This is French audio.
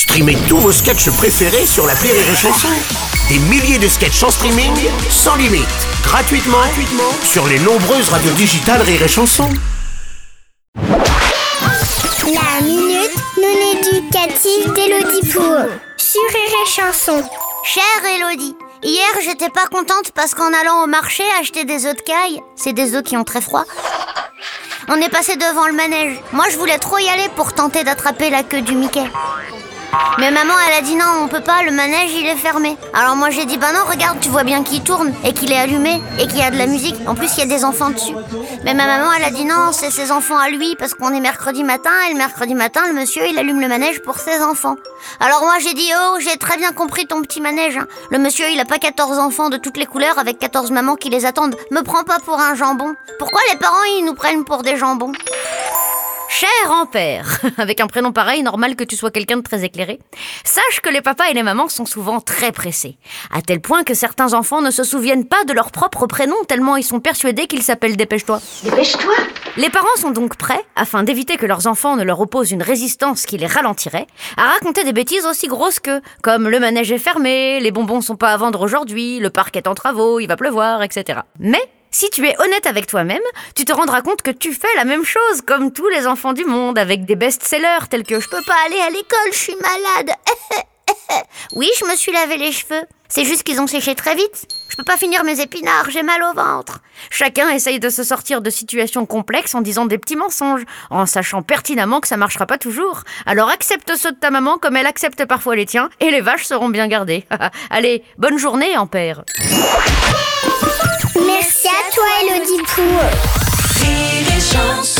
Streamez tous vos sketchs préférés sur la Rire et Chanson. Des milliers de sketchs en streaming, sans limite, gratuitement, gratuitement sur les nombreuses radios digitales Rire et Chanson. La minute non éducative d'Elodie Pour sur Rire et Chanson. Chère Elodie, hier j'étais pas contente parce qu'en allant au marché acheter des œufs de caille, c'est des œufs qui ont très froid, on est passé devant le manège. Moi je voulais trop y aller pour tenter d'attraper la queue du Mickey. Mais maman, elle a dit non, on peut pas, le manège il est fermé. Alors moi j'ai dit bah non, regarde, tu vois bien qu'il tourne et qu'il est allumé et qu'il y a de la musique. En plus, il y a des enfants dessus. Mais ma maman, elle a dit non, c'est ses enfants à lui parce qu'on est mercredi matin et le mercredi matin, le monsieur il allume le manège pour ses enfants. Alors moi j'ai dit oh, j'ai très bien compris ton petit manège. hein. Le monsieur il a pas 14 enfants de toutes les couleurs avec 14 mamans qui les attendent. Me prends pas pour un jambon. Pourquoi les parents ils nous prennent pour des jambons? Cher Ampère, avec un prénom pareil, normal que tu sois quelqu'un de très éclairé, sache que les papas et les mamans sont souvent très pressés, à tel point que certains enfants ne se souviennent pas de leur propre prénom tellement ils sont persuadés qu'ils s'appellent Dépêche-toi. Dépêche-toi Les parents sont donc prêts, afin d'éviter que leurs enfants ne leur opposent une résistance qui les ralentirait, à raconter des bêtises aussi grosses que, comme le manège est fermé, les bonbons sont pas à vendre aujourd'hui, le parc est en travaux, il va pleuvoir, etc. Mais, si tu es honnête avec toi-même, tu te rendras compte que tu fais la même chose comme tous les enfants du monde avec des best-sellers tels que Je peux pas aller à l'école, je suis malade. Oui, je me suis lavé les cheveux. C'est juste qu'ils ont séché très vite. Je peux pas finir mes épinards, j'ai mal au ventre. Chacun essaye de se sortir de situations complexes en disant des petits mensonges, en sachant pertinemment que ça marchera pas toujours. Alors accepte ceux de ta maman comme elle accepte parfois les tiens, et les vaches seront bien gardées. Allez, bonne journée, Ampère. Merci à toi, Elodie Pour Rire et chanson